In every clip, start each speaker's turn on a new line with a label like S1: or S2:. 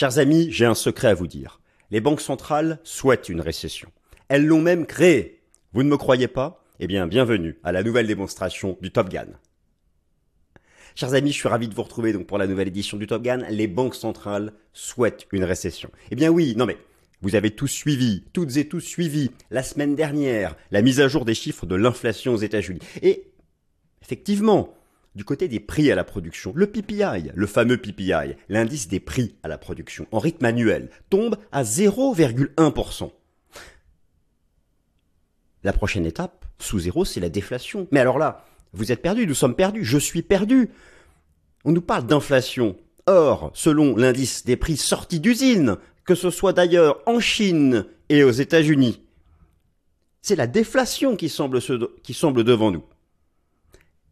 S1: Chers amis, j'ai un secret à vous dire. Les banques centrales souhaitent une récession. Elles l'ont même créée. Vous ne me croyez pas? Eh bien, bienvenue à la nouvelle démonstration du Top Gun. Chers amis, je suis ravi de vous retrouver donc pour la nouvelle édition du Top Gun. Les banques centrales souhaitent une récession. Eh bien oui, non mais vous avez tous suivi, toutes et tous suivi la semaine dernière la mise à jour des chiffres de l'inflation aux États-Unis. Et effectivement, du côté des prix à la production, le PPI, le fameux PPI, l'indice des prix à la production, en rythme annuel, tombe à 0,1%. La prochaine étape, sous zéro, c'est la déflation. Mais alors là, vous êtes perdus, nous sommes perdus, je suis perdu. On nous parle d'inflation. Or, selon l'indice des prix sortis d'usine, que ce soit d'ailleurs en Chine et aux États-Unis, c'est la déflation qui semble, qui semble devant nous.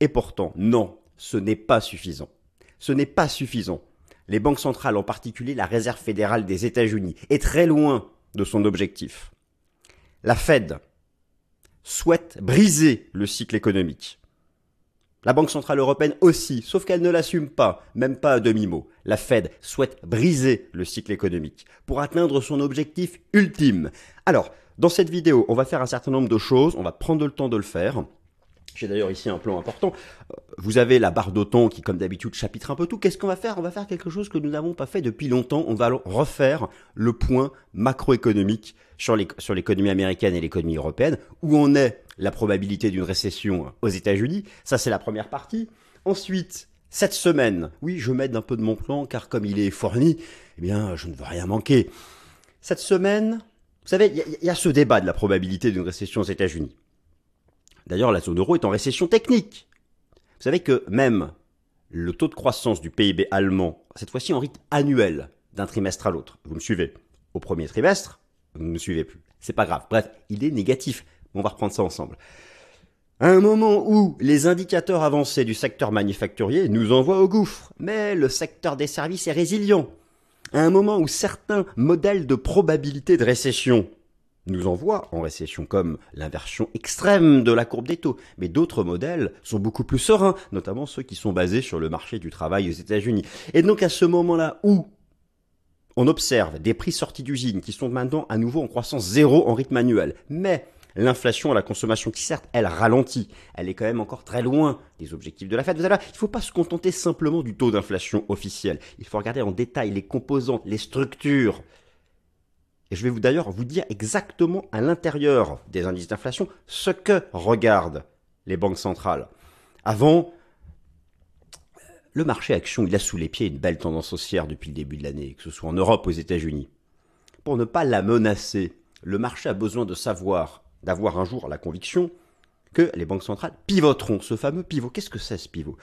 S1: Et pourtant, non, ce n'est pas suffisant. Ce n'est pas suffisant. Les banques centrales, en particulier la Réserve fédérale des États-Unis, est très loin de son objectif. La Fed souhaite briser le cycle économique. La Banque Centrale Européenne aussi, sauf qu'elle ne l'assume pas, même pas à demi-mot. La Fed souhaite briser le cycle économique pour atteindre son objectif ultime. Alors, dans cette vidéo, on va faire un certain nombre de choses, on va prendre le temps de le faire. J'ai d'ailleurs ici un plan important. Euh, vous avez la barre d'automne qui, comme d'habitude, chapitre un peu tout. Qu'est-ce qu'on va faire? On va faire quelque chose que nous n'avons pas fait depuis longtemps. On va refaire le point macroéconomique sur l'économie américaine et l'économie européenne. Où en est la probabilité d'une récession aux États-Unis? Ça, c'est la première partie. Ensuite, cette semaine, oui, je m'aide un peu de mon plan, car comme il est fourni, eh bien, je ne veux rien manquer. Cette semaine, vous savez, il y, y, a ce débat de la probabilité d'une récession aux États-Unis. D'ailleurs, la zone euro est en récession technique. Vous savez que même le taux de croissance du PIB allemand, cette fois-ci en rythme annuel, d'un trimestre à l'autre, vous me suivez Au premier trimestre, vous ne me suivez plus. C'est pas grave. Bref, il est négatif. On va reprendre ça ensemble. À un moment où les indicateurs avancés du secteur manufacturier nous envoient au gouffre, mais le secteur des services est résilient. À un moment où certains modèles de probabilité de récession nous envoie en récession, comme l'inversion extrême de la courbe des taux. Mais d'autres modèles sont beaucoup plus sereins, notamment ceux qui sont basés sur le marché du travail aux États-Unis. Et donc à ce moment-là où on observe des prix sortis d'usine qui sont maintenant à nouveau en croissance zéro en rythme annuel, mais l'inflation à la consommation qui certes, elle ralentit, elle est quand même encore très loin des objectifs de la Fed. Vous savez, il ne faut pas se contenter simplement du taux d'inflation officiel. Il faut regarder en détail les composantes, les structures et je vais vous d'ailleurs vous dire exactement à l'intérieur des indices d'inflation ce que regardent les banques centrales. Avant, le marché action, il a sous les pieds une belle tendance haussière depuis le début de l'année, que ce soit en Europe ou aux États-Unis. Pour ne pas la menacer, le marché a besoin de savoir, d'avoir un jour la conviction que les banques centrales pivoteront. Ce fameux pivot, qu'est-ce que c'est ce pivot?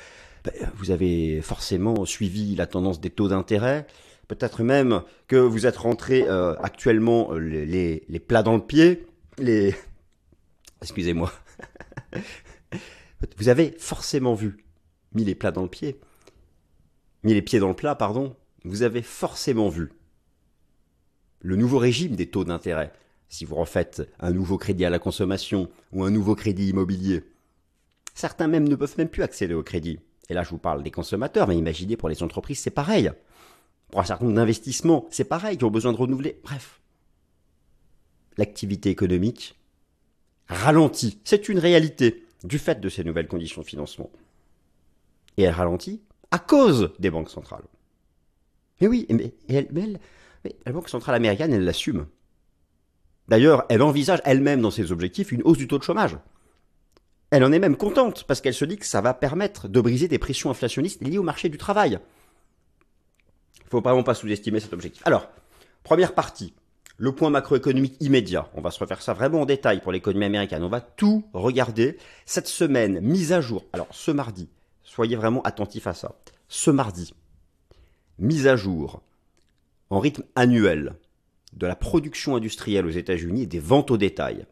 S1: Ben, Vous avez forcément suivi la tendance des taux d'intérêt peut-être même que vous êtes rentré euh, actuellement euh, les, les, plats dans le pied, les... Excusez-moi. vous avez forcément vu, mis les plats dans le pied, mis les pieds dans le plat, pardon, vous avez forcément vu le nouveau régime des taux d'intérêt. Si vous refaites un nouveau crédit à la consommation ou un nouveau crédit immobilier, certains même ne peuvent même plus accéder au crédit. Et là, je vous parle des consommateurs, mais imaginez pour les entreprises, c'est pareil pour un certain nombre d'investissements, c'est pareil, qui ont besoin de renouveler. Bref. L'activité économique ralentit. C'est une réalité du fait de ces nouvelles conditions de financement. Et elle ralentit à cause des banques centrales. Mais oui, mais, la Banque centrale américaine, elle l'assume. D'ailleurs, elle envisage elle-même dans ses objectifs une hausse du taux de chômage. Elle en est même contente parce qu'elle se dit que ça va permettre de briser des pressions inflationnistes liées au marché du travail faut vraiment pas sous-estimer cet objectif. Alors, première partie, le point macroéconomique immédiat. On va se refaire ça vraiment en détail pour l'économie américaine. On va tout regarder. Cette semaine, mise à jour. Alors, ce mardi, soyez vraiment attentifs à ça. Ce mardi, mise à jour en rythme annuel de la production industrielle aux États-Unis et des ventes au détail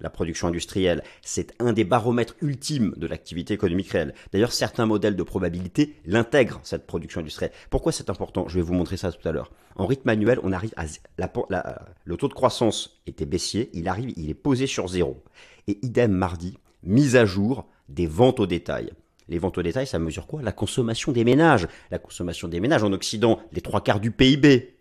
S1: la production industrielle, c'est un des baromètres ultimes de l'activité économique réelle. D'ailleurs, certains modèles de probabilité l'intègrent, cette production industrielle. Pourquoi c'est important? Je vais vous montrer ça tout à l'heure. En rythme annuel, on arrive à le taux de croissance était baissier, il arrive, il est posé sur zéro. Et idem mardi, mise à jour des ventes au détail. Les ventes au détail, ça mesure quoi? La consommation des ménages. La consommation des ménages en Occident, les trois quarts du PIB.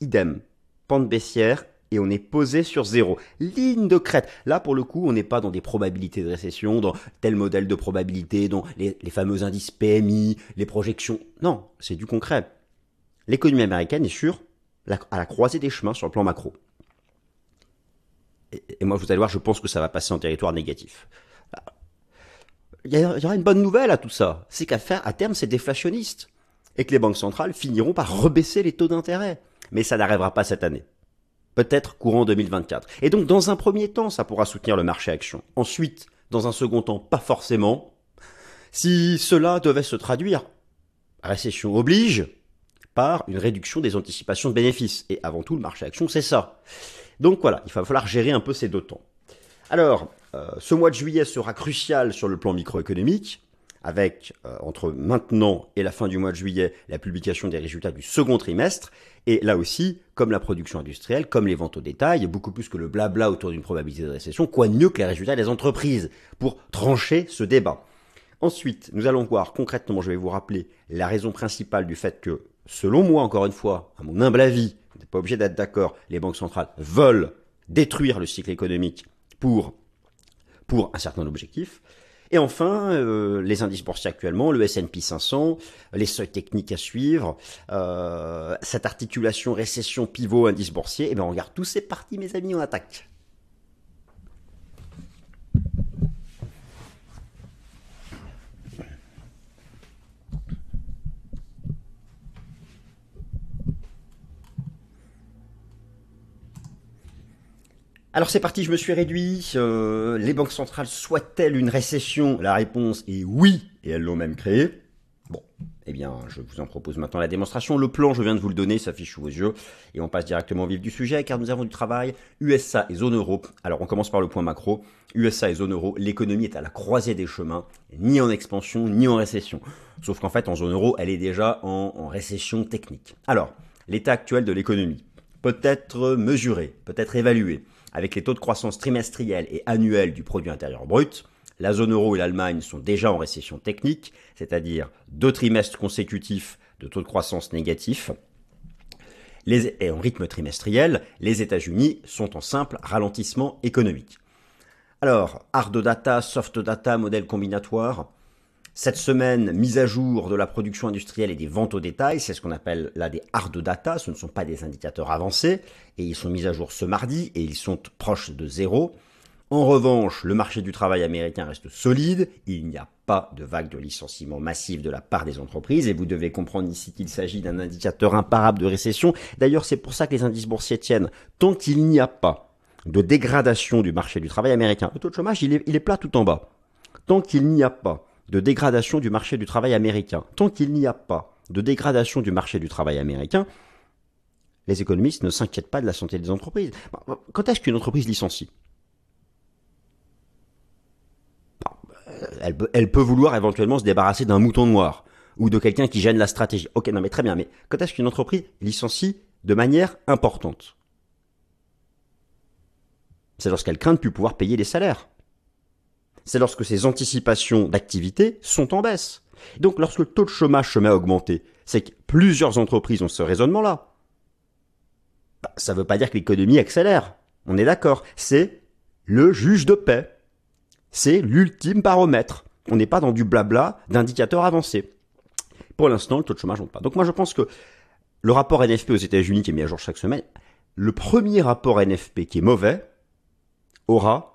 S1: Idem. Pente baissière et on est posé sur zéro. Ligne de crête. Là, pour le coup, on n'est pas dans des probabilités de récession, dans tel modèle de probabilité, dans les, fameux indices PMI, les projections. Non, c'est du concret. L'économie américaine est sur à la croisée des chemins sur le plan macro. Et, moi, vous allez voir, je pense que ça va passer en territoire négatif. Il y, aura une bonne nouvelle à tout ça. C'est qu'à faire, à terme, c'est déflationniste. Et que les banques centrales finiront par rebaisser les taux d'intérêt. Mais ça n'arrivera pas cette année peut-être courant 2024. Et donc, dans un premier temps, ça pourra soutenir le marché action. Ensuite, dans un second temps, pas forcément. Si cela devait se traduire, récession oblige, par une réduction des anticipations de bénéfices. Et avant tout, le marché action, c'est ça. Donc voilà, il va falloir gérer un peu ces deux temps. Alors, euh, ce mois de juillet sera crucial sur le plan microéconomique avec euh, entre maintenant et la fin du mois de juillet la publication des résultats du second trimestre. Et là aussi, comme la production industrielle, comme les ventes au détail, beaucoup plus que le blabla autour d'une probabilité de récession, quoi de mieux que les résultats des entreprises pour trancher ce débat? Ensuite, nous allons voir concrètement, je vais vous rappeler la raison principale du fait que, selon moi, encore une fois, à mon humble avis, vous n'êtes pas obligé d'être d'accord, les banques centrales veulent détruire le cycle économique pour, pour un certain objectif. Et enfin, euh, les indices boursiers actuellement, le S&P 500, les seuils techniques à suivre, euh, cette articulation récession pivot indice boursier, et eh bien on regarde tous ces parties mes amis, on attaque. Alors c'est parti, je me suis réduit. Euh, les banques centrales souhaitent-elles une récession? La réponse est oui, et elles l'ont même créée. Bon, eh bien, je vous en propose maintenant la démonstration. Le plan, je viens de vous le donner, s'affiche sous vos yeux. Et on passe directement au vif du sujet, car nous avons du travail. USA et zone euro. Alors, on commence par le point macro. USA et zone euro, l'économie est à la croisée des chemins, ni en expansion, ni en récession. Sauf qu'en fait, en zone euro, elle est déjà en récession technique. Alors, l'état actuel de l'économie peut être mesuré, peut être évalué avec les taux de croissance trimestriels et annuels du produit intérieur brut, la zone euro et l'Allemagne sont déjà en récession technique, c'est-à-dire deux trimestres consécutifs de taux de croissance négatifs. et en rythme trimestriel, les États-Unis sont en simple ralentissement économique. Alors, hard data, soft data, modèle combinatoire. Cette semaine, mise à jour de la production industrielle et des ventes au détail, c'est ce qu'on appelle là des hard data, ce ne sont pas des indicateurs avancés, et ils sont mis à jour ce mardi, et ils sont proches de zéro. En revanche, le marché du travail américain reste solide, il n'y a pas de vague de licenciements massifs de la part des entreprises, et vous devez comprendre ici qu'il s'agit d'un indicateur imparable de récession. D'ailleurs, c'est pour ça que les indices boursiers tiennent. Tant qu'il n'y a pas de dégradation du marché du travail américain, le taux de chômage, il est, il est plat tout en bas. Tant qu'il n'y a pas de dégradation du marché du travail américain. Tant qu'il n'y a pas de dégradation du marché du travail américain, les économistes ne s'inquiètent pas de la santé des entreprises. Quand est-ce qu'une entreprise licencie? Elle, peut vouloir éventuellement se débarrasser d'un mouton noir ou de quelqu'un qui gêne la stratégie. Ok, non mais très bien, mais quand est-ce qu'une entreprise licencie de manière importante? C'est lorsqu'elle craint de plus pouvoir payer les salaires c'est lorsque ces anticipations d'activité sont en baisse. Donc lorsque le taux de chômage se met à augmenter, c'est que plusieurs entreprises ont ce raisonnement-là. Bah, ça ne veut pas dire que l'économie accélère. On est d'accord. C'est le juge de paix. C'est l'ultime baromètre. On n'est pas dans du blabla d'indicateurs avancés. Pour l'instant, le taux de chômage ne monte pas. Donc moi je pense que le rapport NFP aux États-Unis qui est mis à jour chaque semaine, le premier rapport NFP qui est mauvais aura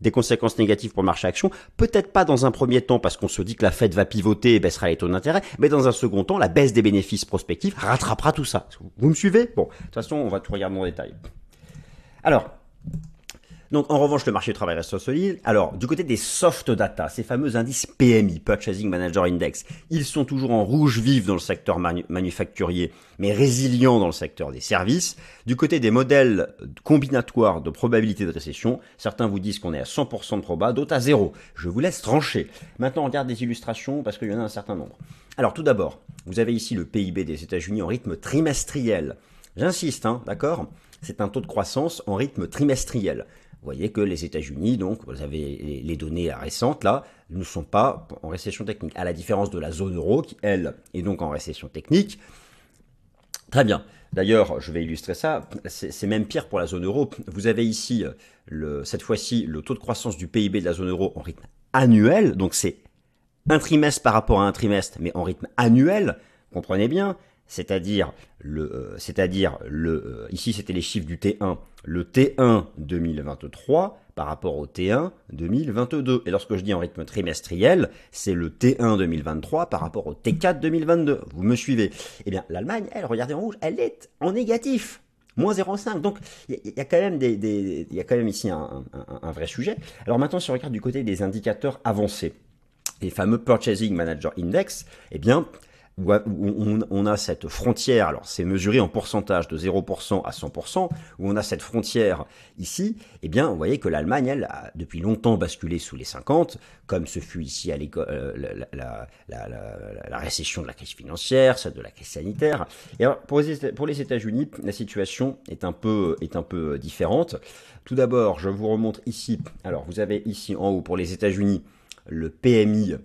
S1: des conséquences négatives pour le marché action. Peut-être pas dans un premier temps parce qu'on se dit que la Fed va pivoter et baissera les taux d'intérêt, mais dans un second temps, la baisse des bénéfices prospectifs rattrapera tout ça. Vous me suivez? Bon, de toute façon, on va tout regarder en détail. Alors, donc en revanche, le marché du travail reste solide. Alors, du côté des soft data, ces fameux indices PMI, Purchasing Manager Index, ils sont toujours en rouge vif dans le secteur manufacturier, mais résilients dans le secteur des services. Du côté des modèles combinatoires de probabilité de récession, certains vous disent qu'on est à 100% de proba, d'autres à zéro. Je vous laisse trancher. Maintenant, on regarde des illustrations parce qu'il y en a un certain nombre. Alors, tout d'abord, vous avez ici le PIB des États-Unis en rythme trimestriel. J'insiste, hein, d'accord? C'est un taux de croissance en rythme trimestriel. Voyez que les États-Unis, donc vous avez les données récentes là, ne sont pas en récession technique, à la différence de la zone euro qui, elle, est donc en récession technique. Très bien. D'ailleurs, je vais illustrer ça. C'est même pire pour la zone euro. Vous avez ici, cette fois-ci, le taux de croissance du PIB de la zone euro en rythme annuel. Donc c'est un trimestre par rapport à un trimestre, mais en rythme annuel. Comprenez bien. C'est-à-dire le, euh, c'est-à-dire le, euh, ici c'était les chiffres du T1, le T1 2023 par rapport au T1 2022. Et lorsque je dis en rythme trimestriel, c'est le T1 2023 par rapport au T4 2022. Vous me suivez Eh bien, l'Allemagne, elle, regardez en rouge, elle est en négatif moins 0,5. Donc il y, a quand même des, des y a quand même ici un, vrai sujet. Alors maintenant, si on regarde du côté des indicateurs avancés, les fameux Purchasing Manager Index, eh bien, où on, a cette frontière, alors c'est mesuré en pourcentage de 0% à 100%, où on a cette frontière ici, eh bien, vous voyez que l'Allemagne, elle, a depuis longtemps basculé sous les 50, comme ce fut ici à l'école, euh, la, récession de la crise financière, celle de la crise sanitaire. Et alors, pour les, États-Unis, la situation est un peu, est un peu différente. Tout d'abord, je vous remontre ici, alors vous avez ici en haut pour les États-Unis le PMI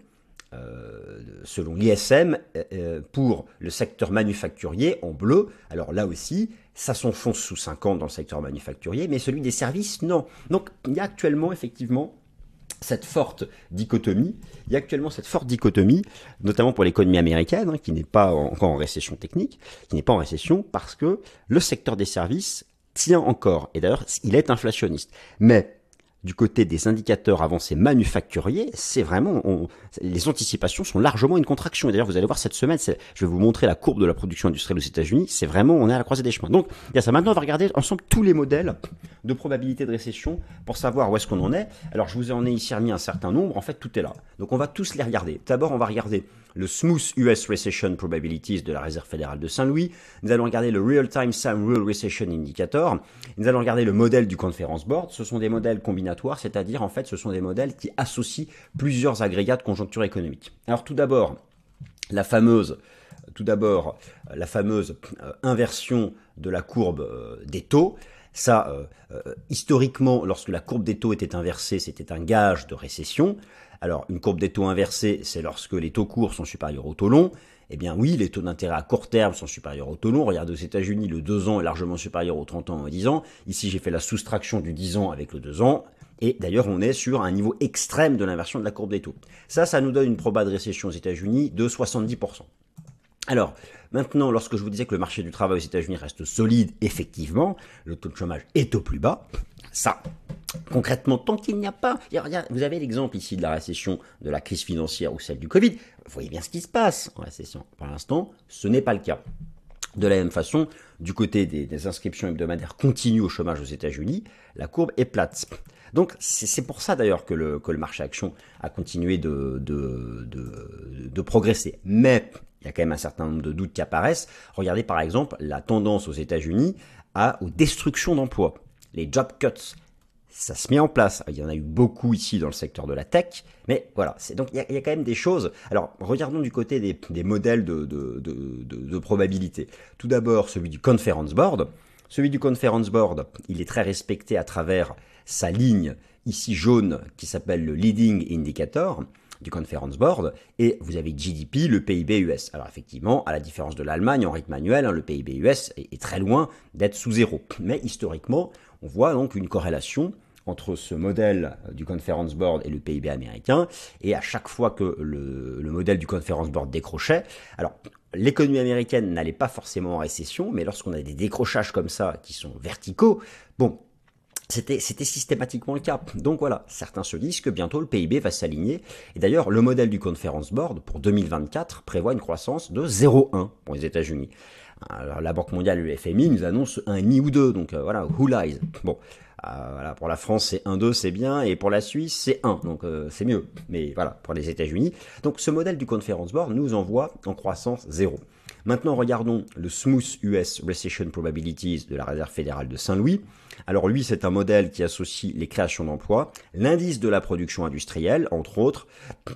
S1: selon l'ISM, euh, euh, pour le secteur manufacturier en bleu. Alors là aussi, ça s'enfonce sous 50 dans le secteur manufacturier, mais celui des services, non. Donc il y a actuellement effectivement cette forte dichotomie. Il y a actuellement cette forte dichotomie, notamment pour l'économie américaine, hein, qui n'est pas encore en récession technique, qui n'est pas en récession parce que le secteur des services tient encore. Et d'ailleurs, il est inflationniste. Mais du côté des indicateurs avancés manufacturiers, c'est vraiment, les anticipations sont largement une contraction. Et d'ailleurs, vous allez voir cette semaine, je vais vous montrer la courbe de la production industrielle aux États-Unis. C'est vraiment, on est à la croisée des chemins. Donc, il y a ça. Maintenant, on va regarder ensemble tous les modèles de probabilité de récession pour savoir où est-ce qu'on en est. Alors, je vous en ai ici remis un certain nombre. En fait, tout est là. Donc, on va tous les regarder. D'abord, on va regarder le Smooth US Recession Probabilities de la Réserve fédérale de Saint-Louis. Nous allons regarder le Real Time Sum Real Recession Indicator. Nous allons regarder le modèle du Conference Board. Ce sont des modèles combinatoires, c'est-à-dire en fait ce sont des modèles qui associent plusieurs agrégats de conjoncture économique. Alors tout d'abord, la fameuse tout d'abord la fameuse euh, inversion de la courbe euh, des taux. Ça, euh, historiquement, lorsque la courbe des taux était inversée, c'était un gage de récession. Alors, une courbe des taux inversée, c'est lorsque les taux courts sont supérieurs aux taux longs. Eh bien oui, les taux d'intérêt à court terme sont supérieurs aux taux longs. Regardez aux États-Unis, le 2 ans est largement supérieur aux 30 ans et 10 ans. Ici, j'ai fait la soustraction du 10 ans avec le 2 ans. Et d'ailleurs, on est sur un niveau extrême de l'inversion de la courbe des taux. Ça, ça nous donne une proba de récession aux États-Unis de 70%. Alors, maintenant, lorsque je vous disais que le marché du travail aux États-Unis reste solide, effectivement, le taux de chômage est au plus bas. Ça, concrètement, tant qu'il n'y a pas, vous avez l'exemple ici de la récession de la crise financière ou celle du Covid, vous voyez bien ce qui se passe en récession. Pour l'instant, ce n'est pas le cas. De la même façon, du côté des, inscriptions hebdomadaires continues au chômage aux États-Unis, la courbe est plate. Donc c'est pour ça d'ailleurs que le, marché action a continué de, de progresser. Mais il y a quand même un certain nombre de doutes qui apparaissent. Regardez par exemple la tendance aux États-Unis à aux destructions d'emplois les job cuts, ça se met en place. Il y en a eu beaucoup ici dans le secteur de la tech, mais voilà. Donc il y, a, quand même des choses. Alors regardons du côté des, modèles de, probabilité. Tout d'abord celui du conference board. Celui du conference board, il est très respecté à travers sa ligne ici jaune qui s'appelle le leading indicator du Conference Board, et vous avez GDP, le PIB US. Alors effectivement, à la différence de l'Allemagne en rythme annuel, hein, le PIB US est très loin d'être sous zéro. Mais historiquement, on voit donc une corrélation entre ce modèle du Conference Board et le PIB américain, et à chaque fois que le, modèle du Conference Board décrochait, alors l'économie américaine n'allait pas forcément en récession, mais lorsqu'on a des décrochages comme ça qui sont verticaux, bon, c'était, c'était systématiquement le cas. Donc voilà, certains se disent que bientôt le PIB va s'aligner. Et d'ailleurs, le modèle du Conference Board pour 2024 prévoit une croissance de 0,1 pour les États-Unis. Alors, la Banque mondiale le FMI nous annoncent un ni ou deux, donc euh, voilà, who lies? Bon, euh, voilà, pour la France c'est 1-2 c'est bien, et pour la Suisse c'est 1, donc euh, c'est mieux. Mais voilà, pour les États-Unis. Donc ce modèle du Conference Board nous envoie en croissance zéro. Maintenant, regardons le Smooth US Recession Probabilities de la Réserve fédérale de Saint-Louis. Alors lui, c'est un modèle qui associe les créations d'emplois, l'indice de la production industrielle, entre autres,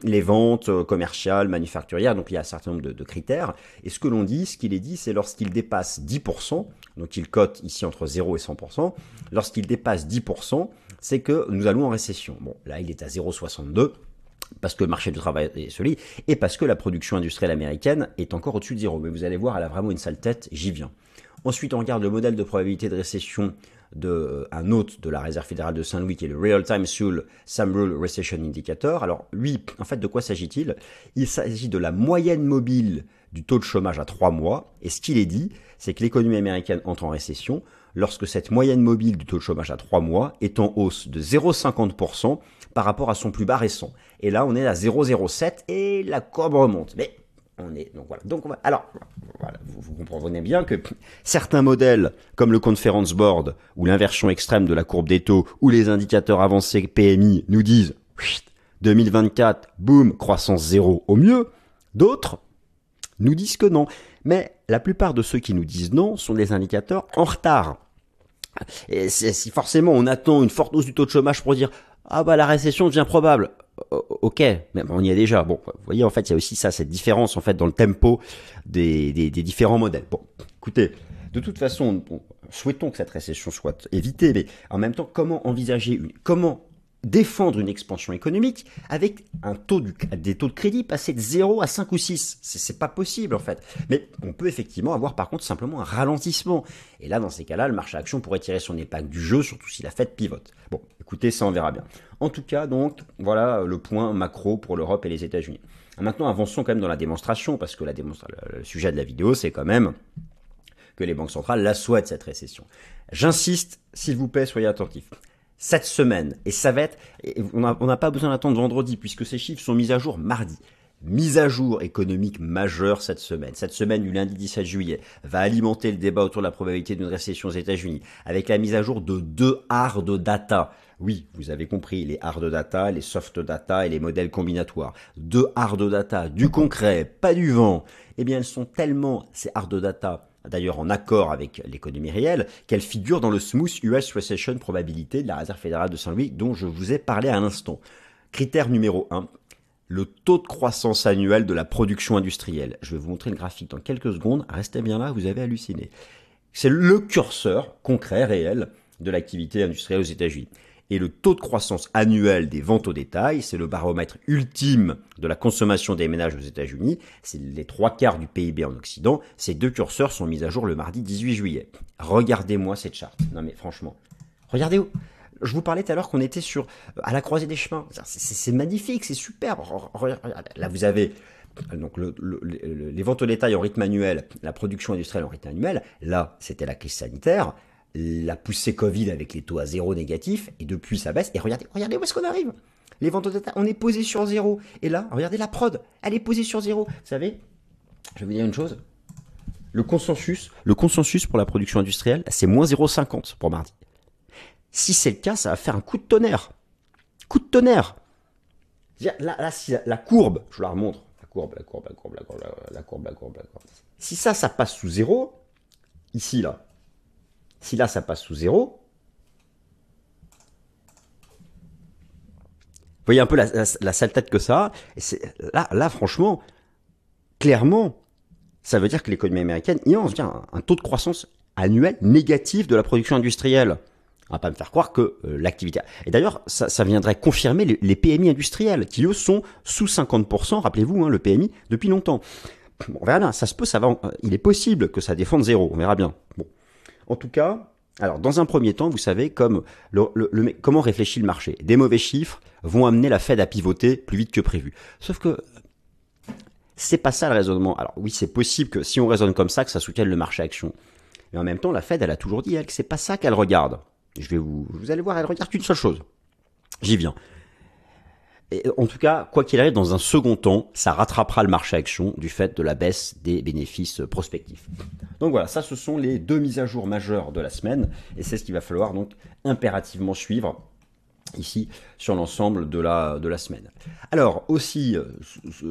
S1: les ventes euh, commerciales, manufacturières, donc il y a un certain nombre de, critères. Et ce que l'on dit, ce qu'il est dit, c'est lorsqu'il dépasse 10%, donc il cote ici entre 0 et 100%, lorsqu'il dépasse 10%, c'est que nous allons en récession. Bon, là, il est à 0,62 parce que le marché du travail est solide, et parce que la production industrielle américaine est encore au-dessus de zéro. Mais vous allez voir, elle a vraiment une sale tête, j'y viens. Ensuite, on regarde le modèle de probabilité de récession de euh, autre de la Réserve fédérale de Saint-Louis qui est le Real Time Seoul Rule Recession Indicator. Alors lui, en fait, de quoi s'agit-il? Il, s'agit de la moyenne mobile du taux de chômage à trois mois. Et ce qu'il est dit, c'est que l'économie américaine entre en récession lorsque cette moyenne mobile du taux de chômage à trois mois est en hausse de 0,50% par rapport à son plus bas récent. Et là, on est à 0,07 et la courbe remonte. Mais on est donc voilà. Donc alors voilà, vous, vous, comprenez bien que certains modèles comme le conference board ou l'inversion extrême de la courbe des taux ou les indicateurs avancés PMI nous disent 2024 boum croissance zéro au mieux. D'autres nous disent que non. Mais la plupart de ceux qui nous disent non sont des indicateurs en retard. Et si forcément on attend une forte hausse du taux de chômage pour dire ah bah la récession devient probable. Ok, mais on y est déjà. Bon, vous voyez, en fait, il y a aussi ça, cette différence en fait dans le tempo des, des, des différents modèles. Bon, écoutez, de toute façon, souhaitons que cette récession soit évitée, mais en même temps, comment envisager une, comment défendre une expansion économique avec un taux des taux de crédit passés de 0 à 5 ou 6. C'est pas possible en fait. Mais on peut effectivement avoir par contre simplement un ralentissement. Et là, dans ces cas-là, le marché action pourrait tirer son épingle du jeu, surtout si la fête pivote. Bon, écoutez, ça on verra bien. En tout cas, donc, voilà le point macro pour l'Europe et les États-Unis. Maintenant, avançons quand même dans la démonstration, parce que le sujet de la vidéo, c'est quand même que les banques centrales la souhaitent, cette récession. J'insiste, s'il vous plaît, soyez attentifs cette semaine. Et ça va être, on n'a pas besoin d'attendre vendredi puisque ces chiffres sont mis à jour mardi. Mise à jour économique majeure cette semaine. Cette semaine du lundi 17 juillet va alimenter le débat autour de la probabilité d'une récession aux États-Unis avec la mise à jour de deux hard data. Oui, vous avez compris, les hard data, les soft data et les modèles combinatoires. Deux hard data, du concret, pas du vent. Eh bien, elles sont tellement, ces hard data, d'ailleurs en accord avec l'économie réelle, qu'elle figure dans le Smooth US Recession Probabilité de la Réserve fédérale de Saint-Louis dont je vous ai parlé à l'instant. Critère numéro 1, le taux de croissance annuel de la production industrielle. Je vais vous montrer le graphique dans quelques secondes, restez bien là, vous avez halluciné. C'est le curseur concret, réel, de l'activité industrielle aux États-Unis et le taux de croissance annuel des ventes au détail, c'est le baromètre ultime de la consommation des ménages aux États-Unis, c'est les trois quarts du PIB en Occident, ces deux curseurs sont mis à jour le mardi 18 juillet. Regardez-moi cette charte. Non mais franchement, regardez où je vous parlais tout à l'heure qu'on était sur à la croisée des chemins. C'est magnifique, c'est superbe. Là, vous avez donc les ventes au détail en rythme annuel, la production industrielle en rythme annuel. Là, c'était la crise sanitaire la poussée Covid avec les taux à zéro négatif, et depuis ça baisse. Et regardez, regardez où est-ce qu'on arrive. Les ventes au détail, on est posé sur zéro. Et là, regardez la prod, elle est posée sur zéro. Vous savez, je vais vous dire une chose. Le consensus, le consensus pour la production industrielle, c'est moins 0,50 pour mardi. Si c'est le cas, ça va faire un coup de tonnerre. Coup de tonnerre. Là, là si la, courbe, je vous la remontre. La courbe, la courbe, la courbe, la courbe, la courbe, la courbe, la courbe. Si ça, ça passe sous zéro, ici, là, si là, ça passe sous zéro, vous voyez un peu la, sale tête que ça a. là, franchement, clairement, ça veut dire que l'économie américaine, il y a un, un taux de croissance annuel négatif de la production industrielle. On va pas me faire croire que euh, l'activité. Et d'ailleurs, ça, viendrait confirmer les, PMI industriels, qui eux sont sous 50%, rappelez-vous, hein, le PMI, depuis longtemps. on verra ça se peut, ça va, il est possible que ça défende zéro, on verra bien. En tout cas, alors dans un premier temps, vous savez comme comment réfléchit le marché. Des mauvais chiffres vont amener la Fed à pivoter plus vite que prévu. Sauf que c'est pas ça le raisonnement. Alors oui, c'est possible que si on raisonne comme ça, que ça soutienne le marché action. Mais en même temps, la Fed, elle a toujours dit elle que c'est pas ça qu'elle regarde. Je vais vous, vous allez voir, elle regarde qu'une seule chose. J'y viens en tout cas, quoi qu'il arrive, dans un second temps, ça rattrapera le marché action du fait de la baisse des bénéfices prospectifs. Donc voilà, ça ce sont les deux mises à jour majeures de la semaine, et c'est ce qu'il va falloir donc impérativement suivre ici sur l'ensemble de la, de la semaine. Alors aussi, euh,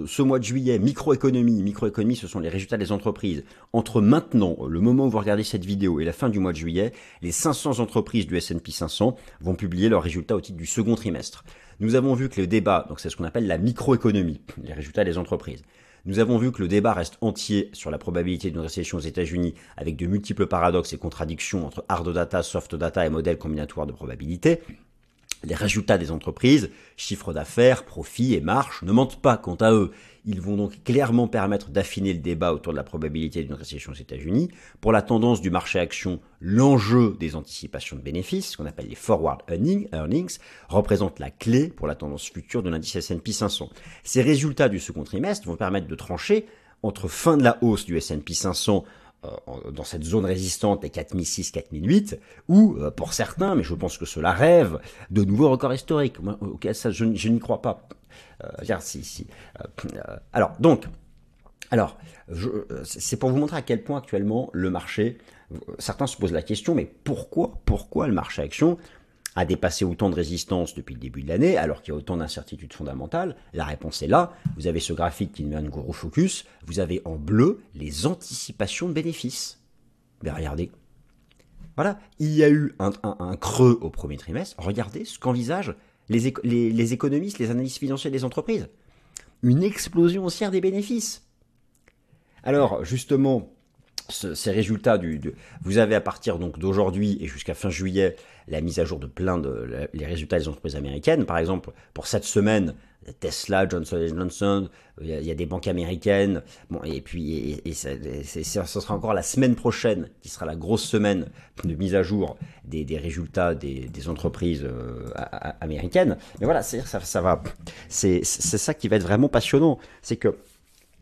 S1: ce, mois de juillet, microéconomie, microéconomie, ce sont les résultats des entreprises. Entre maintenant, le moment où vous regardez cette vidéo et la fin du mois de juillet, les 500 entreprises du S&P 500 vont publier leurs résultats au titre du second trimestre. Nous avons vu que le débat, donc c'est ce qu'on appelle la microéconomie, les résultats des entreprises. Nous avons vu que le débat reste entier sur la probabilité d'une récession aux États-Unis avec de multiples paradoxes et contradictions entre hard data, soft data et modèles combinatoires de probabilité. Les résultats des entreprises, chiffre d'affaires, profits et marges, ne mentent pas quant à eux. Ils vont donc clairement permettre d'affiner le débat autour de la probabilité d'une récession aux États-Unis. Pour la tendance du marché action, l'enjeu des anticipations de bénéfices, ce qu'on appelle les forward earnings, représente la clé pour la tendance future de l'indice S&P 500. Ces résultats du second trimestre vont permettre de trancher entre fin de la hausse du S&P 500 euh, dans cette zone résistante des 4006-4008, ou euh, pour certains, mais je pense que cela rêve, de nouveaux records historiques. Moi, ça, je, n'y crois pas. Euh. Euh, alors, donc, alors, c'est pour vous montrer à quel point actuellement le marché, certains se posent la question, mais pourquoi, pourquoi le marché action a dépassé autant de résistance depuis le début de l'année, alors qu'il y a autant d'incertitudes fondamentales La réponse est là. Vous avez ce graphique qui met un gros focus. Vous avez en bleu les anticipations de bénéfices. Mais regardez. Voilà, il y a eu un, creux au premier trimestre. Regardez ce qu'envisagent les, les, économistes, les analystes financiers des entreprises. Une explosion haussière des bénéfices. Alors, justement, ces résultats du, vous avez à partir donc d'aujourd'hui et jusqu'à fin juillet la mise à jour de plein de les résultats des entreprises américaines. Par exemple, pour cette semaine, Tesla, Johnson Johnson, il y, a, des banques américaines. Bon, et puis et, ce sera encore la semaine prochaine qui sera la grosse semaine de mise à jour des, résultats des, entreprises euh, américaines. Mais voilà, ça, ça va. C'est ça qui va être vraiment passionnant, c'est que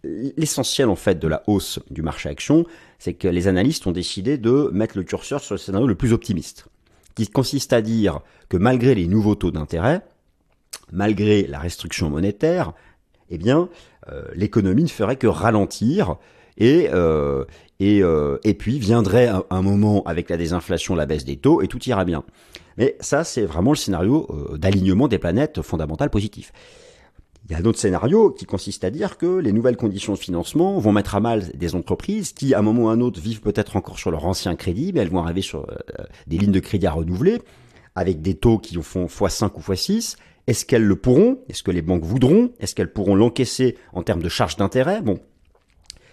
S1: l'essentiel en fait de la hausse du marché action, c'est que les analystes ont décidé de mettre le curseur sur le scénario le plus optimiste, qui consiste à dire que malgré les nouveaux taux d'intérêt, malgré la restriction monétaire, eh bien, euh, l'économie ne ferait que ralentir et euh, et, euh, et puis viendrait un, moment avec la désinflation, la baisse des taux et tout ira bien. Mais ça, c'est vraiment le scénario d'alignement des planètes fondamentales positifs. Il y a un autre scénario qui consiste à dire que les nouvelles conditions de financement vont mettre à mal des entreprises qui, à un moment ou à un autre, vivent peut-être encore sur leur ancien crédit, mais elles vont arriver sur euh, des lignes de crédit à renouveler, avec des taux qui font x5 ou x6. Est-ce qu'elles le pourront? Est-ce que les banques voudront? Est-ce qu'elles pourront l'encaisser en termes de charges d'intérêt? Bon.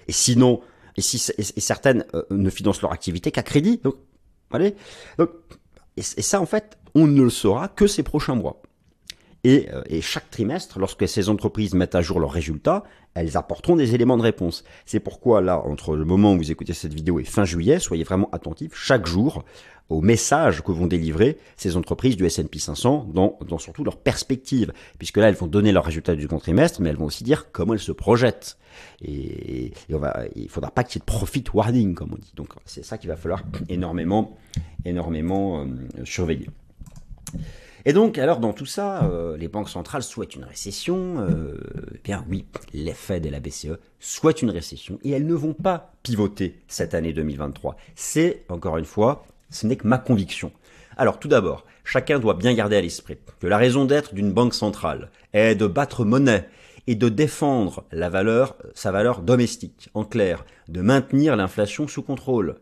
S1: Et sinon, et, si, certaines euh, ne financent leur activité qu'à crédit. Donc, allez. Donc, et ça, en fait, on ne le saura que ces prochains mois. Euh, et, chaque trimestre, lorsque ces entreprises mettent à jour leurs résultats, elles apporteront des éléments de réponse. C'est pourquoi là, entre le moment où vous écoutez cette vidéo et fin juillet, soyez vraiment attentifs chaque jour aux messages que vont délivrer ces entreprises du S&P 500 dans, dans surtout leurs perspectives, puisque là elles vont donner leurs résultats du second trimestre, mais elles vont aussi dire comment elles se projettent. Et, on va, il faudra pas qu'il y ait de profit warning, comme on dit. Donc c'est ça qu'il va falloir énormément, énormément euh, surveiller. Et donc, alors dans tout ça, euh, les banques centrales souhaitent une récession. Euh, eh bien oui, les Fed et la BCE souhaitent une récession et elles ne vont pas pivoter cette année 2023. C'est, encore une fois, ce n'est que ma conviction. Alors tout d'abord, chacun doit bien garder à l'esprit que la raison d'être d'une banque centrale est de battre monnaie et de défendre la valeur, sa valeur domestique. En clair, de maintenir l'inflation sous contrôle.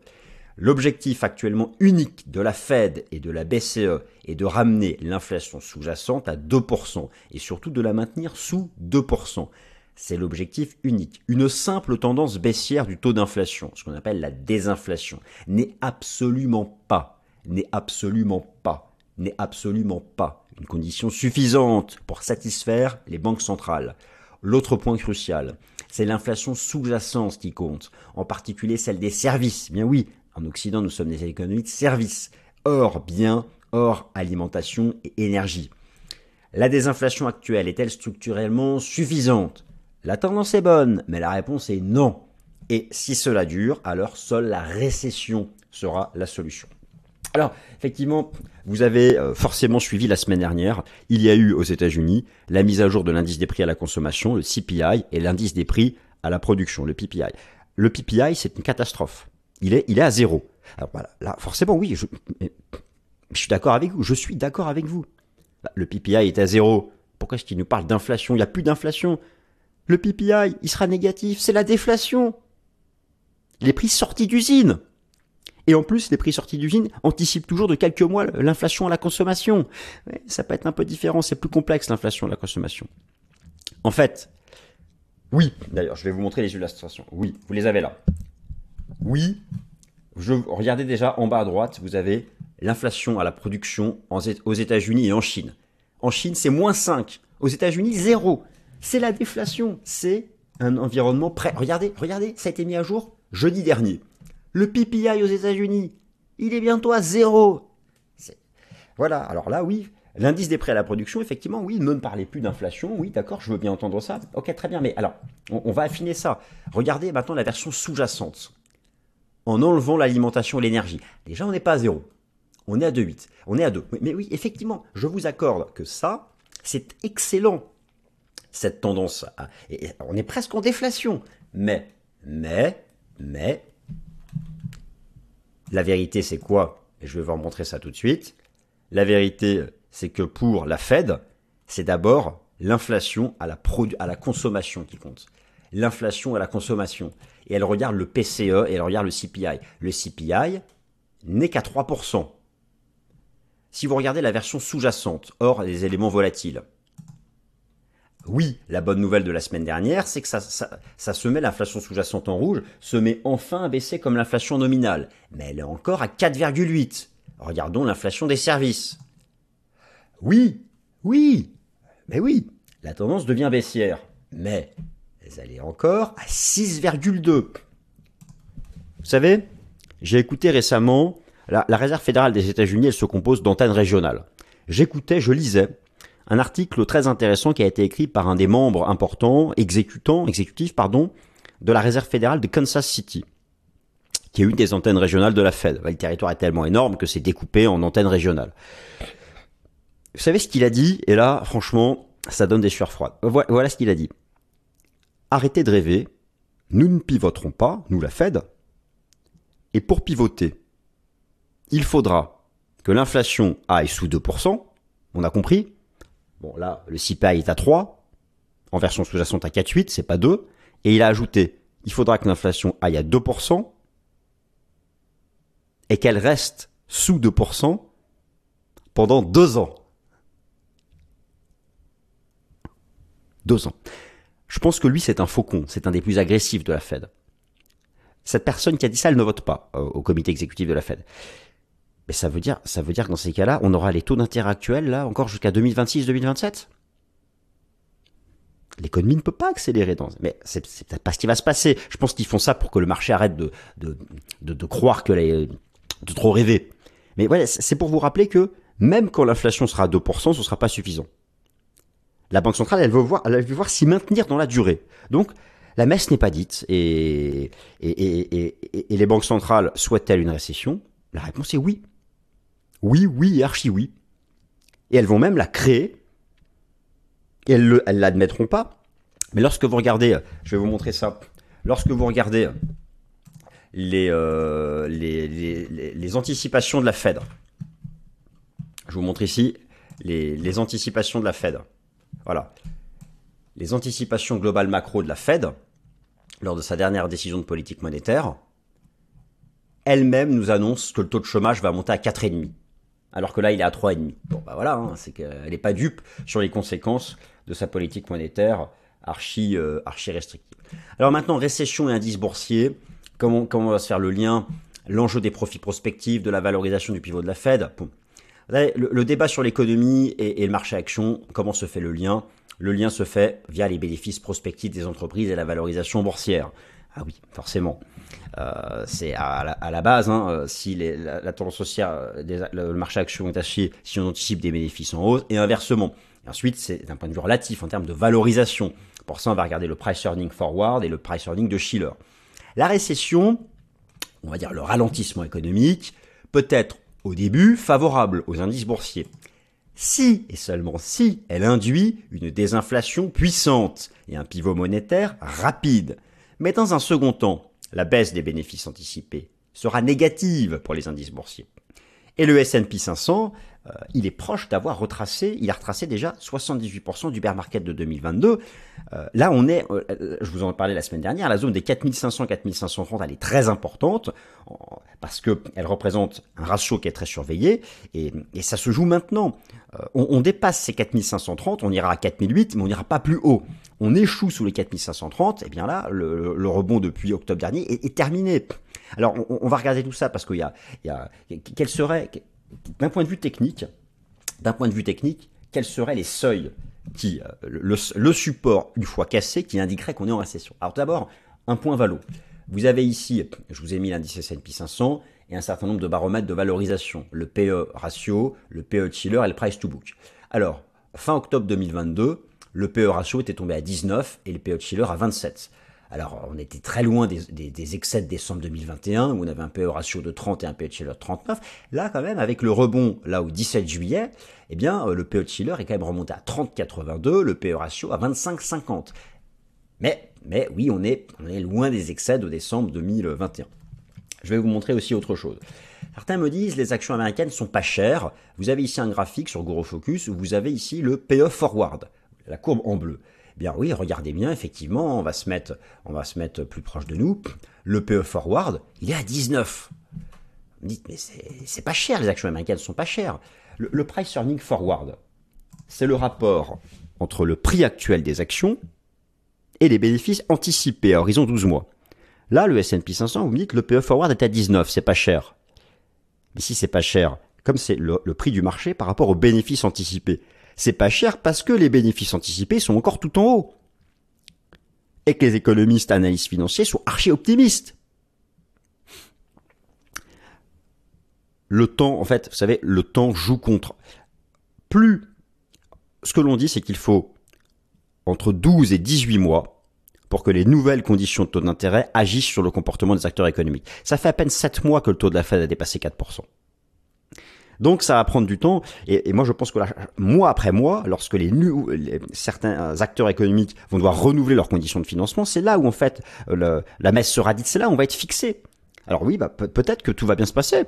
S1: L'objectif actuellement unique de la Fed et de la BCE est de ramener l'inflation sous-jacente à 2% et surtout de la maintenir sous 2%. C'est l'objectif unique. Une simple tendance baissière du taux d'inflation, ce qu'on appelle la désinflation, n'est absolument pas, n'est absolument pas, n'est absolument pas une condition suffisante pour satisfaire les banques centrales. L'autre point crucial, c'est l'inflation sous-jacente qui compte, en particulier celle des services. Bien oui, en Occident, nous sommes des économies de services, hors biens, hors alimentation et énergie. La désinflation actuelle est-elle structurellement suffisante? La tendance est bonne, mais la réponse est non. Et si cela dure, alors seule la récession sera la solution. Alors, effectivement, vous avez euh, forcément suivi la semaine dernière, il y a eu aux États-Unis la mise à jour de l'indice des prix à la consommation, le CPI, et l'indice des prix à la production, le PPI. Le PPI, c'est une catastrophe il est, à zéro. Alors voilà, là, forcément, oui, je, suis d'accord avec vous, je suis d'accord avec vous. Le PPI est à zéro. Pourquoi est-ce qu'il nous parle d'inflation? Il n'y a plus d'inflation. Le PPI, il sera négatif. C'est la déflation. Les prix sortis d'usine. Et en plus, les prix sortis d'usine anticipent toujours de quelques mois l'inflation à la consommation. ça peut être un peu différent, c'est plus complexe l'inflation à la consommation. En fait, oui, d'ailleurs, je vais vous montrer les illustrations. Oui, vous les avez là. Oui, regardez déjà en bas à droite, vous avez l'inflation à la production aux États-Unis et en Chine. En Chine, c'est moins 5. Aux États-Unis, zéro. C'est la déflation. C'est un environnement prêt. Regardez, regardez, ça a été mis à jour jeudi dernier. Le PPI aux États-Unis, il est bientôt à zéro. Voilà, alors là, oui, l'indice des prêts à la production, effectivement, oui, ne me parlez plus d'inflation, oui, d'accord, je veux bien entendre ça. Ok, très bien, mais alors, on, va affiner ça. Regardez maintenant la version sous-jacente. En enlevant l'alimentation et l'énergie. Déjà, on n'est pas à zéro. On est à 2,8. On est à 2. Mais oui, effectivement, je vous accorde que ça, c'est excellent. Cette tendance, on est presque en déflation. Mais, mais, mais, la vérité, c'est quoi? Et je vais vous montrer ça tout de suite. La vérité, c'est que pour la Fed, c'est d'abord l'inflation à la, à la consommation qui compte. L'inflation à la consommation. Et elle regarde le PCE et elle regarde le CPI. Le CPI n'est qu'à 3%. Si vous regardez la version sous-jacente, hors les éléments volatiles, oui, la bonne nouvelle de la semaine dernière, c'est que ça, se met, l'inflation sous-jacente en rouge, se met enfin à baisser comme l'inflation nominale. Mais elle est encore à 4,8. Regardons l'inflation des services. Oui, oui, mais oui, la tendance devient baissière. Mais elle est encore à 6,2. Vous savez, j'ai écouté récemment, la, Réserve fédérale des États-Unis, elle se compose d'antennes régionales. J'écoutais, je lisais un article très intéressant qui a été écrit par un des membres importants, exécutants, exécutifs, pardon, de la réserve fédérale de Kansas City, qui est une des antennes régionales de la Fed. Le territoire est tellement énorme que c'est découpé en antennes régionales. Vous savez ce qu'il a dit? Et là, franchement, ça donne des sueurs froides. Voilà ce qu'il a dit. Arrêtez de rêver, nous ne pivoterons pas, nous la Fed, et pour pivoter, il faudra que l'inflation aille sous 2%, on a compris, Bon, là, le CPI est à 3, en version sous-jacente à 4,8, c'est pas 2. Et il a ajouté, il faudra que l'inflation aille à 2% et qu'elle reste sous 2% pendant deux ans. Deux ans. Je pense que lui, c'est un faucon, c'est un des plus agressifs de la Fed. Cette personne qui a dit ça, elle ne vote pas euh, au comité exécutif de la Fed. Mais ça veut dire, ça veut dire que dans ces cas-là, on aura les taux d'intérêt actuels là encore jusqu'à 2026-2027. L'économie ne peut pas accélérer dans. Mais c'est peut-être pas ce qui va se passer. Je pense qu'ils font ça pour que le marché arrête de de, de, croire que les, de trop rêver. Mais voilà, c'est pour vous rappeler que même quand l'inflation sera à 2%, ce sera pas suffisant. La Banque centrale, elle veut voir, elle veut voir s'y maintenir dans la durée. Donc, la messe n'est pas dite. Et, et, et, et les banques centrales souhaitent-elles une récession? La réponse est oui. Oui, oui, archi oui. Et elles vont même la créer. Et elles ne l'admettront pas. Mais lorsque vous regardez, je vais vous montrer ça. Lorsque vous regardez les, euh, les, les, les, anticipations de la Fed, je vous montre ici les, les anticipations de la Fed. Voilà. Les anticipations globales macro de la Fed, lors de sa dernière décision de politique monétaire, elle-même nous annonce que le taux de chômage va monter à 4,5 alors que là il est à 3,5. Bon bah voilà, hein, c'est qu'elle n'est pas dupe sur les conséquences de sa politique monétaire archi, euh, restrictive. Alors maintenant, récession et indice boursier, comment, comment va se faire le lien L'enjeu des profits prospectifs, de la valorisation du pivot de la Fed? Le, débat sur l'économie et, le marché action, comment se fait le lien? Le lien se fait via les bénéfices prospectifs des entreprises et la valorisation boursière. Ah oui, forcément. Euh, c'est à, la base, hein, euh, si la, tendance sociale, le marché action est acheté, si on anticipe des bénéfices en hausse, et inversement. ensuite, c'est d'un point de vue relatif, en termes de valorisation. Pour ça, on va regarder le price earning forward et le price earning de Schiller. La récession, on va dire le ralentissement économique, peut être au début favorable aux indices boursiers. Si, et seulement si, elle induit une désinflation puissante et un pivot monétaire rapide. Mais dans un second temps, la baisse des bénéfices anticipés sera négative pour les indices boursiers. Et le S&P 500 euh, il est proche d'avoir retracé, il a retracé déjà 78% du bear market de 2022. Euh, là, on est, euh, je vous en ai parlé la semaine dernière, la zone des 4500-4530, elle est très importante parce que elle représente un ratio qui est très surveillé et, ça se joue maintenant. On, dépasse ces 4530, on ira à 4008, mais on n'ira pas plus haut. On échoue sous les 4530, et bien là, le, rebond depuis octobre dernier est, terminé. Alors, on, va regarder tout ça parce qu'il y a, il y a quel serait d'un point de vue technique, quels seraient les seuils qui, euh, le, support une fois cassé, qui indiquerait qu'on est en récession? Alors d'abord, un point valo. Vous avez ici, je vous ai mis l'indice S&P 500 et un certain nombre de baromètres de valorisation, le PE ratio, le PE chiller et le price to book. Alors, fin octobre 2022, le PE ratio était tombé à 19 et le PE chiller à 27. Alors, on était très loin des, excès de décembre 2021, où on avait un PE ratio de 30 et un PE chiller de 39. Là, quand même, avec le rebond, là, au 17 juillet, eh bien, euh, le PE chiller est quand même remonté à 30,82, le PE ratio à 25,50. Mais, mais oui, on est, loin des excès de décembre 2021. Je vais vous montrer aussi autre chose. Certains me disent les actions américaines sont pas chères. Vous avez ici un graphique sur GoroFocus où vous avez ici le PE forward, la courbe en bleu. Bien oui, regardez bien, effectivement, on va se mettre, on va mettre plus proche de nous. Le PE forward, il est à 19. Vous me dites, mais c'est pas cher, les actions américaines ne sont pas chères. Le, price earning forward, c'est le rapport entre le prix actuel des actions et les bénéfices anticipés à horizon 12 mois. Là, le S&P 500, vous me dites, le PE forward est à 19, c'est pas cher. Mais si c'est pas cher, comme c'est le prix du marché par rapport aux bénéfices anticipés, c'est pas cher parce que les bénéfices anticipés sont encore tout en haut. Et que les économistes analystes financiers sont archi optimistes. Le temps, en fait, vous savez, le temps joue contre. Plus, ce que l'on dit, c'est qu'il faut entre 12 et 18 mois pour que les nouvelles conditions de taux d'intérêt agissent sur le comportement des acteurs économiques. Ça fait à peine 7 mois que le taux de la Fed a dépassé 4%. Donc ça va prendre du temps. Et, moi je pense que là, mois après mois, lorsque les, certains acteurs économiques vont devoir renouveler leurs conditions de financement, c'est là où en fait la messe sera dite. C'est là où on va être fixé. Alors oui, bah, peut-être que tout va bien se passer.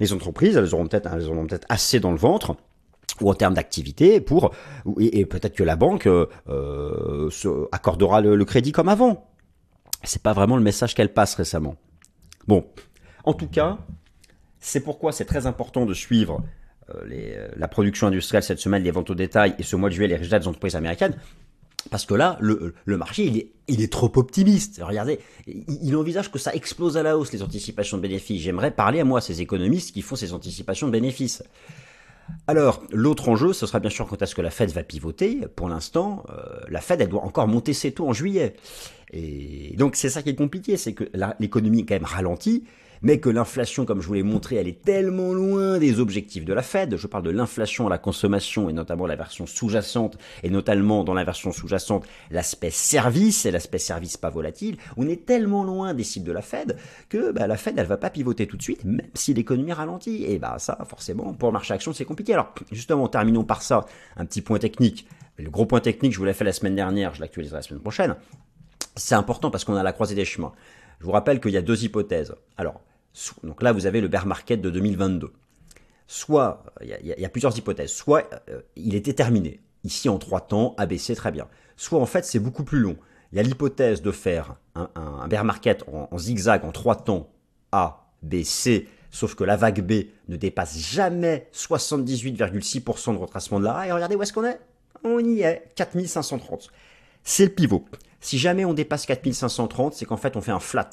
S1: Les entreprises, elles auront peut-être, elles auront peut-être assez dans le ventre ou en termes d'activité pour et, peut-être que la banque euh, se accordera le, le crédit comme avant. C'est pas vraiment le message qu'elle passe récemment. Bon, en tout cas, c'est pourquoi c'est très important de suivre euh, euh, la production industrielle cette semaine, les ventes au détail et ce mois de juillet, les résultats des entreprises américaines. Parce que là, le, marché, il est, trop optimiste. Regardez, il, envisage que ça explose à la hausse, les anticipations de bénéfices. J'aimerais parler à moi, ces économistes qui font ces anticipations de bénéfices. Alors, l'autre enjeu, ce sera bien sûr quand est-ce que la Fed va pivoter. Pour l'instant, euh, la Fed, elle doit encore monter ses taux en juillet. Et donc, c'est ça qui est compliqué, c'est que l'économie est quand même ralentie mais que l'inflation, comme je vous l'ai montré, elle est tellement loin des objectifs de la Fed. Je parle de l'inflation à la consommation et notamment la version sous-jacente, et notamment dans la version sous-jacente, l'aspect service et l'aspect service pas volatile. On est tellement loin des cibles de la Fed que bah, la Fed, elle va pas pivoter tout de suite, même si l'économie ralentit. Et bah ça, forcément, pour le marché action, c'est compliqué. Alors, justement, terminons par ça. Un petit point technique. Le gros point technique, je vous l'ai fait la semaine dernière, je l'actualiserai la semaine prochaine. C'est important parce qu'on a la croisée des chemins. Je vous rappelle qu'il y a deux hypothèses. Alors, donc là, vous avez le bear market de 2022. Soit, il y, a plusieurs hypothèses. Soit euh, il était terminé. Ici, en trois temps, ABC, très bien. Soit, en fait, c'est beaucoup plus long. Il y a l'hypothèse de faire un, bear market en, zigzag en trois temps A, B, C, sauf que la vague B ne dépasse jamais 78,6% de retracement de la Et regardez où est-ce qu'on est? On y est, 4530. C'est le pivot. Si jamais on dépasse 4530, c'est qu'en fait on fait un flat.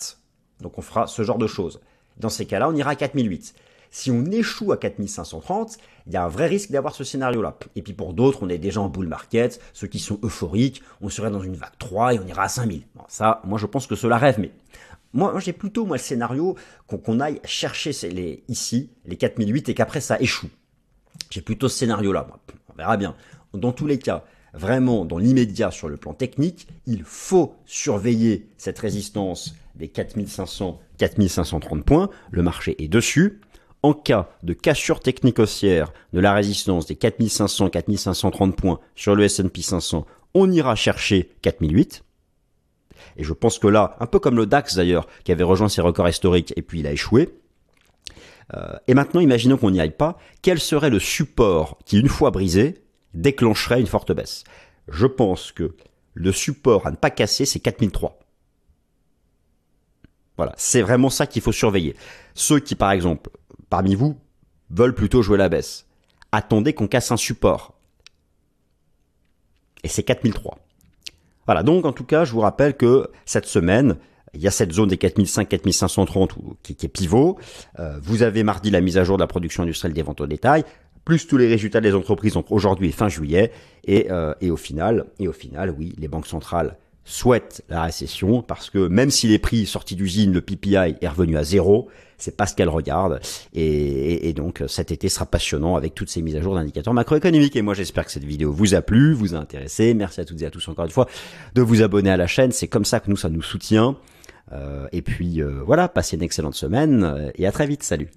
S1: Donc on fera ce genre de choses. Dans ces cas-là, on ira à 4008. Si on échoue à 4530, il y a un vrai risque d'avoir ce scénario-là. Et puis pour d'autres, on est déjà en bull market, ceux qui sont euphoriques, on serait dans une vague 3 et on ira à 5000. Bon, ça, moi je pense que cela rêve, mais moi, j'ai plutôt moi le scénario qu'on aille chercher les, ici les 4008 et qu'après ça échoue. J'ai plutôt ce scénario-là. On verra bien. Dans tous les cas, vraiment dans l'immédiat sur le plan technique, il faut surveiller cette résistance des 4500, 4530 points. Le marché est dessus. En cas de cassure technique haussière de la résistance des 4500, 4530 points sur le S&P 500, on ira chercher 4008. Et je pense que là, un peu comme le DAX d'ailleurs, qui avait rejoint ses records historiques et puis il a échoué, Euh, et maintenant, imaginons qu'on n'y aille pas. Quel serait le support qui, une fois brisé, déclencherait une forte baisse? Je pense que le support à ne pas casser, c'est 4003. Voilà, c'est vraiment ça qu'il faut surveiller. Ceux qui, par exemple, parmi vous, veulent plutôt jouer la baisse, attendez qu'on casse un support. Et c'est 4003. Voilà, donc en tout cas, je vous rappelle que cette semaine, il y a cette zone des 4500-4530 qui, qui, est pivot. Euh, vous avez mardi la mise à jour de la production industrielle des ventes au détail, plus tous les résultats des entreprises entre aujourd'hui et fin juillet. Et, euh, et au final, oui, les banques centrales souhaitent la récession parce que même si les prix sortis d'usine, le PPI est revenu à zéro, c'est pas ce qu'elles regardent. Et, donc cet été sera passionnant avec toutes ces mises à jour d'indicateurs macroéconomiques. Et moi j'espère que cette vidéo vous a plu, vous a intéressé. Merci à toutes et à tous encore une fois de vous abonner à la chaîne. C'est comme ça que nous, ça nous soutient. Euh, et puis euh, voilà, passez une excellente semaine euh, et à très vite. Salut